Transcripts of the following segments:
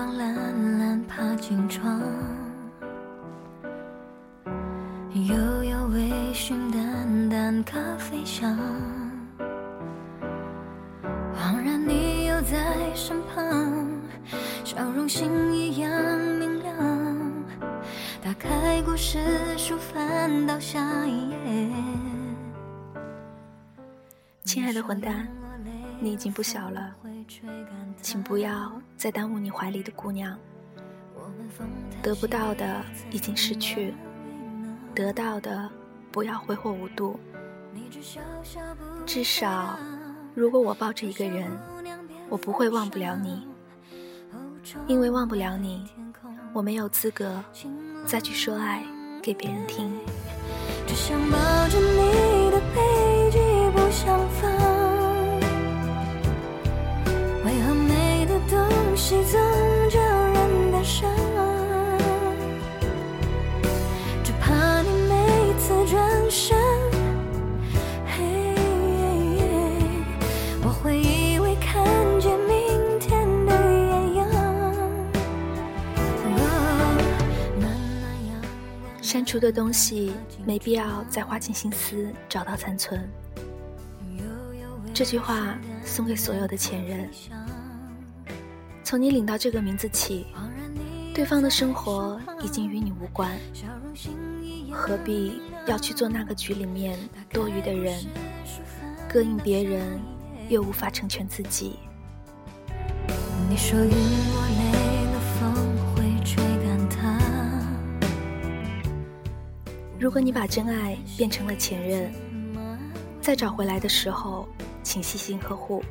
光懒懒爬进窗，悠悠微醺淡淡咖啡香，恍然你又在身旁，笑容星一样明亮。打开故事书，翻到下一页。亲爱的混蛋，你已经不小了，请不要再耽误你怀里的姑娘。得不到的已经失去，得到的不要挥霍无度。至少，如果我抱着一个人，我不会忘不了你，因为忘不了你，我没有资格再去说爱给别人听。只想抱着你的背删除的东西没必要再花尽心思找到残存。这句话送给所有的前任。从你领到这个名字起，对方的生活已经与你无关，何必要去做那个局里面多余的人，膈应别人又无法成全自己。你说云如果你把真爱变成了前任，再找回来的时候，请细心呵护，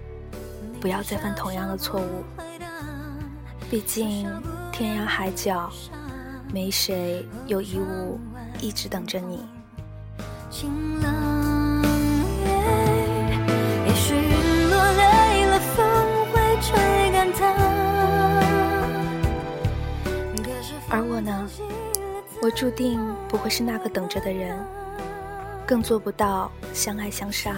不要再犯同样的错误。毕竟天涯海角，没谁有义务一直等着你。注定不会是那个等着的人，更做不到相爱相杀。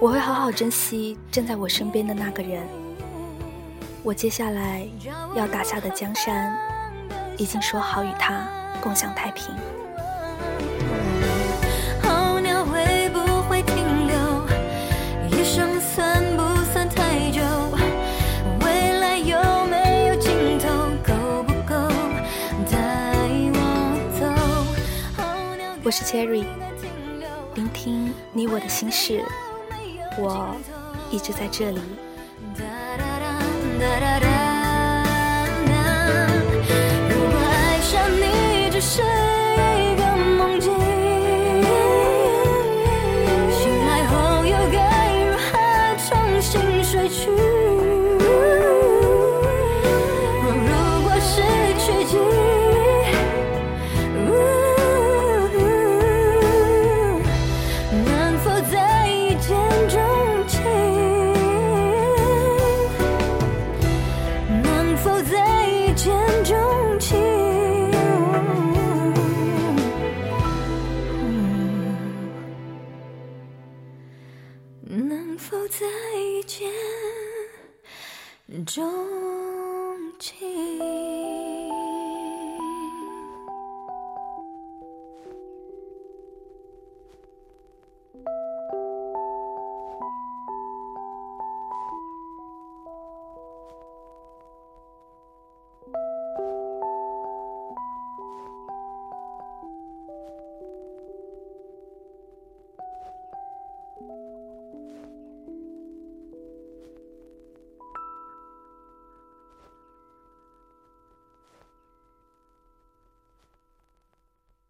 我会好好珍惜站在我身边的那个人。我接下来要打下的江山，已经说好与他共享太平。我是 Cherry，聆听你我的心事，我一直在这里。哒哒哒哒哒哒如果爱上你只是一个梦境，醒来后又该如何重新睡去？否再见钟情？